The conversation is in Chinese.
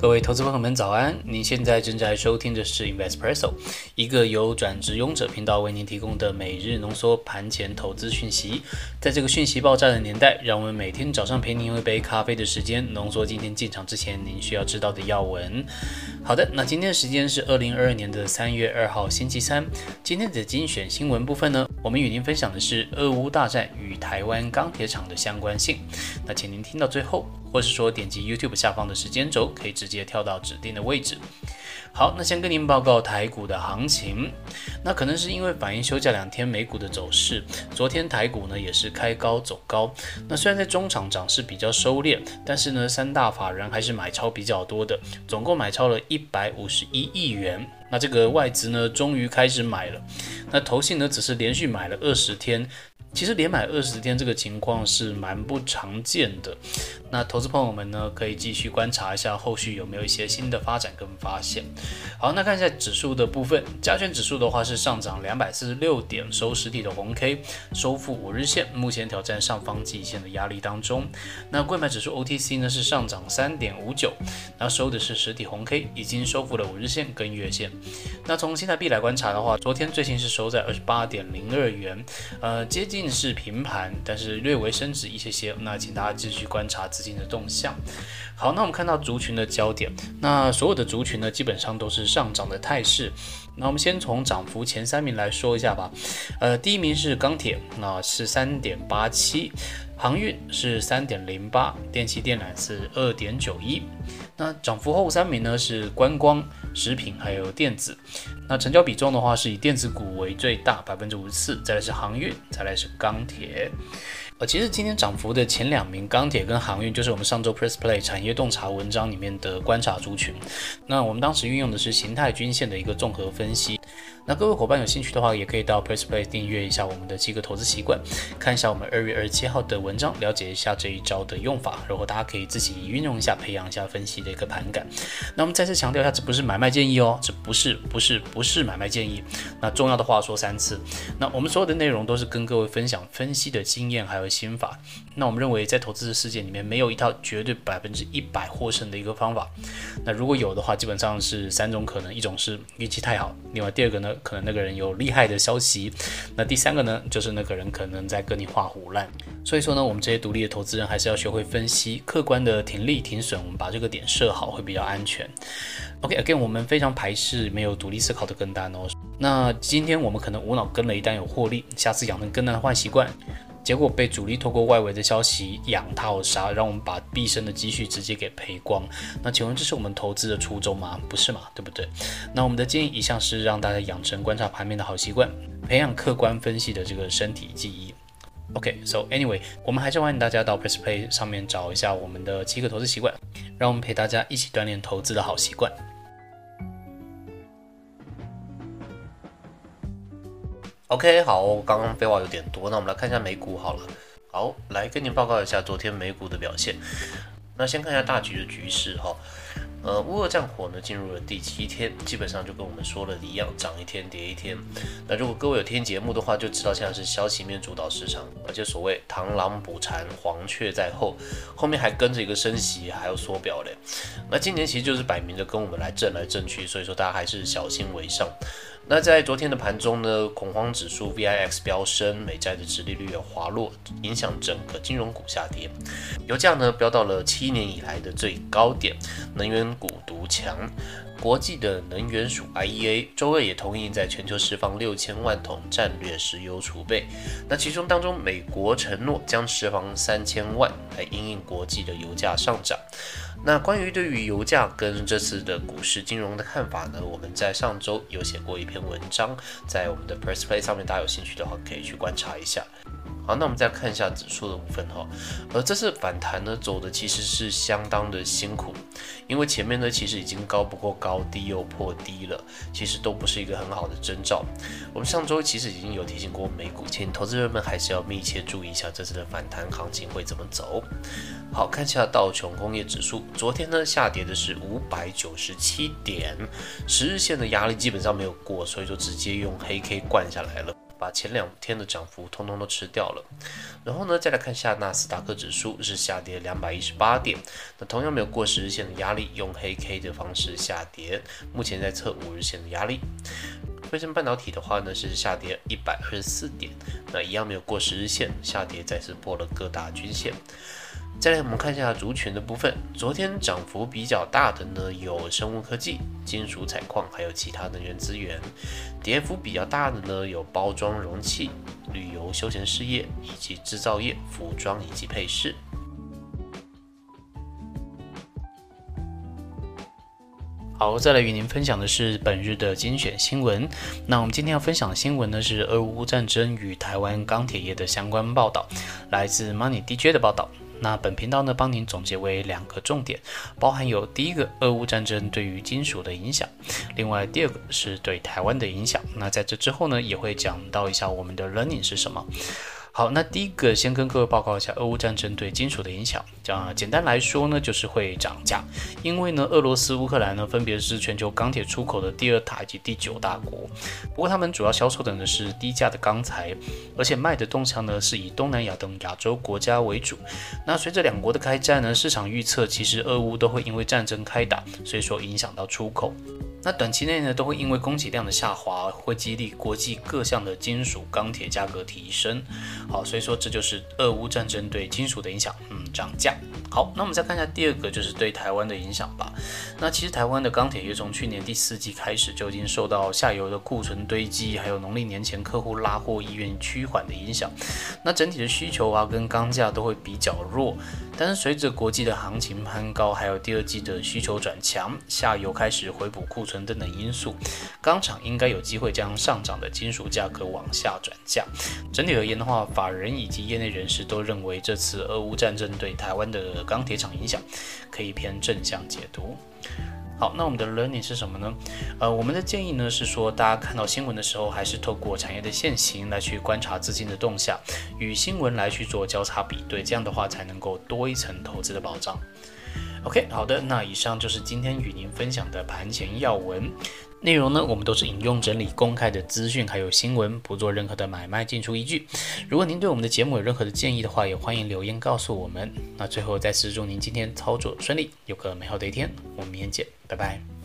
各位投资朋友们，早安！您现在正在收听的是 Investpresso，一个由转职勇者频道为您提供的每日浓缩盘前投资讯息。在这个讯息爆炸的年代，让我们每天早上陪您喝一杯咖啡的时间，浓缩今天进场之前您需要知道的要闻。好的，那今天的时间是二零二二年的三月二号星期三。今天的精选新闻部分呢，我们与您分享的是俄乌大战与台湾钢铁厂的相关性。那请您听到最后。或是说点击 YouTube 下方的时间轴，可以直直接跳到指定的位置。好，那先跟您报告台股的行情。那可能是因为反映休假两天美股的走势，昨天台股呢也是开高走高。那虽然在中场涨势比较收敛，但是呢三大法人还是买超比较多的，总共买超了一百五十一亿元。那这个外资呢终于开始买了，那投信呢只是连续买了二十天。其实连买二十天这个情况是蛮不常见的。那投资朋友们呢，可以继续观察一下后续有没有一些新的发展跟发现。好，那看一下指数的部分，加权指数的话是上涨两百四十六点，收实体的红 K，收复五日线，目前挑战上方季线的压力当中。那贵买指数 OTC 呢是上涨三点五九，那收的是实体红 K，已经收复了五日线跟月线。那从新台币来观察的话，昨天最新是收在二十八点零二元，呃，接近是平盘，但是略微升值一些些。那请大家继续观察。资金的动向，好，那我们看到族群的焦点，那所有的族群呢，基本上都是上涨的态势。那我们先从涨幅前三名来说一下吧。呃，第一名是钢铁，那是三点八七；航运是三点零八；电气电缆是二点九一。那涨幅后三名呢是观光、食品还有电子。那成交比重的话，是以电子股为最大，百分之五十四，再来是航运，再来是钢铁。呃，其实今天涨幅的前两名，钢铁跟航运，就是我们上周 Press Play 产业洞察文章里面的观察族群。那我们当时运用的是形态均线的一个综合分析。那各位伙伴有兴趣的话，也可以到 Press Play 订阅一下我们的七个投资习惯，看一下我们二月二十七号的文章，了解一下这一招的用法，然后大家可以自己运用一下，培养一下分析的一个盘感。那我们再次强调一下，这不是买卖建议哦，这不是不是不是买卖建议。那重要的话说三次。那我们所有的内容都是跟各位分享分析的经验还有心法。那我们认为在投资的世界里面，没有一套绝对百分之一百获胜的一个方法。那如果有的话，基本上是三种可能：一种是运气太好，另外第二个呢？可能那个人有厉害的消息，那第三个呢，就是那个人可能在跟你画虎烂。所以说呢，我们这些独立的投资人还是要学会分析，客观的停利停损，我们把这个点设好会比较安全。OK，again，我们非常排斥没有独立思考的跟单哦。那今天我们可能无脑跟了一单有获利，下次养成跟单的坏习惯。结果被主力透过外围的消息养套杀，让我们把毕生的积蓄直接给赔光。那请问这是我们投资的初衷吗？不是嘛，对不对？那我们的建议一向是让大家养成观察盘面的好习惯，培养客观分析的这个身体记忆。OK，so anyway，我们还是欢迎大家到 Press Play 上面找一下我们的七个投资习惯，让我们陪大家一起锻炼投资的好习惯。OK，好，刚刚废话有点多，那我们来看一下美股好了。好，来跟您报告一下昨天美股的表现。那先看一下大局的局势哈。呃，乌俄战火呢进入了第七天，基本上就跟我们说了的一样，涨一天跌一天。那如果各位有听节目的话，就知道现在是消息面主导市场，而且所谓螳螂捕蝉，黄雀在后，后面还跟着一个升息，还有缩表嘞。那今年其实就是摆明着跟我们来震来震去，所以说大家还是小心为上。那在昨天的盘中呢，恐慌指数 VIX 飙升，美债的殖利率也滑落，影响整个金融股下跌。油价呢飙到了七年以来的最高点，能源股独强。国际的能源署 IEA 周二也同意在全球释放六千万桶战略石油储备。那其中当中，美国承诺将释放三千万来应应国际的油价上涨。那关于对于油价跟这次的股市金融的看法呢？我们在上周有写过一篇文章，在我们的 Press Play 上面，大家有兴趣的话可以去观察一下。好，那我们再看一下指数的部分哈，而这次反弹呢走的其实是相当的辛苦，因为前面呢其实已经高不过高，低又破低了，其实都不是一个很好的征兆。我们上周其实已经有提醒过美股，请投资人们还是要密切注意一下这次的反弹行情会怎么走。好看一下道琼工业指数，昨天呢下跌的是五百九十七点，十日线的压力基本上没有过，所以就直接用黑 K 灌下来了。把前两天的涨幅通通都吃掉了。然后呢，再来看下纳斯达克指数是下跌两百一十八点，那同样没有过十日线的压力，用黑 K 的方式下跌，目前在测五日线的压力。飞升半导体的话呢，是下跌一百二十四点，那一样没有过十日线，下跌再次破了各大均线。再来，我们看一下族群的部分，昨天涨幅比较大的呢，有生物科技、金属采矿，还有其他能源资源；跌幅比较大的呢，有包装容器、旅游休闲事业以及制造业、服装以及配饰。好，再来与您分享的是本日的精选新闻。那我们今天要分享的新闻呢，是俄乌战争与台湾钢铁业的相关报道，来自 Money DJ 的报道。那本频道呢，帮您总结为两个重点，包含有第一个，俄乌战争对于金属的影响；另外第二个是对台湾的影响。那在这之后呢，也会讲到一下我们的 learning 是什么。好，那第一个先跟各位报告一下俄乌战争对金属的影响。啊，简单来说呢，就是会涨价。因为呢，俄罗斯、乌克兰呢，分别是全球钢铁出口的第二大以及第九大国。不过他们主要销售的呢是低价的钢材，而且卖的动向呢是以东南亚等亚洲国家为主。那随着两国的开战呢，市场预测其实俄乌都会因为战争开打，所以说影响到出口。那短期内呢，都会因为供给量的下滑，会激励国际各项的金属钢铁价格提升。好，所以说这就是俄乌战争对金属的影响，嗯，涨价。好，那我们再看一下第二个，就是对台湾的影响吧。那其实台湾的钢铁业从去年第四季开始就已经受到下游的库存堆积，还有农历年前客户拉货意愿趋缓的影响。那整体的需求啊，跟钢价都会比较弱。但是随着国际的行情攀高，还有第二季的需求转强，下游开始回补库存等等因素，钢厂应该有机会将上涨的金属价格往下转嫁。整体而言的话，法人以及业内人士都认为这次俄乌战争对台湾的钢铁厂影响可以偏正向解读。好，那我们的 learning 是什么呢？呃，我们的建议呢是说，大家看到新闻的时候，还是透过产业的现形来去观察资金的动向，与新闻来去做交叉比对，这样的话才能够多一层投资的保障。OK，好的，那以上就是今天与您分享的盘前要闻内容呢，我们都是引用整理公开的资讯还有新闻，不做任何的买卖进出依据。如果您对我们的节目有任何的建议的话，也欢迎留言告诉我们。那最后再次祝您今天操作顺利，有个美好的一天，我们明天见。拜拜。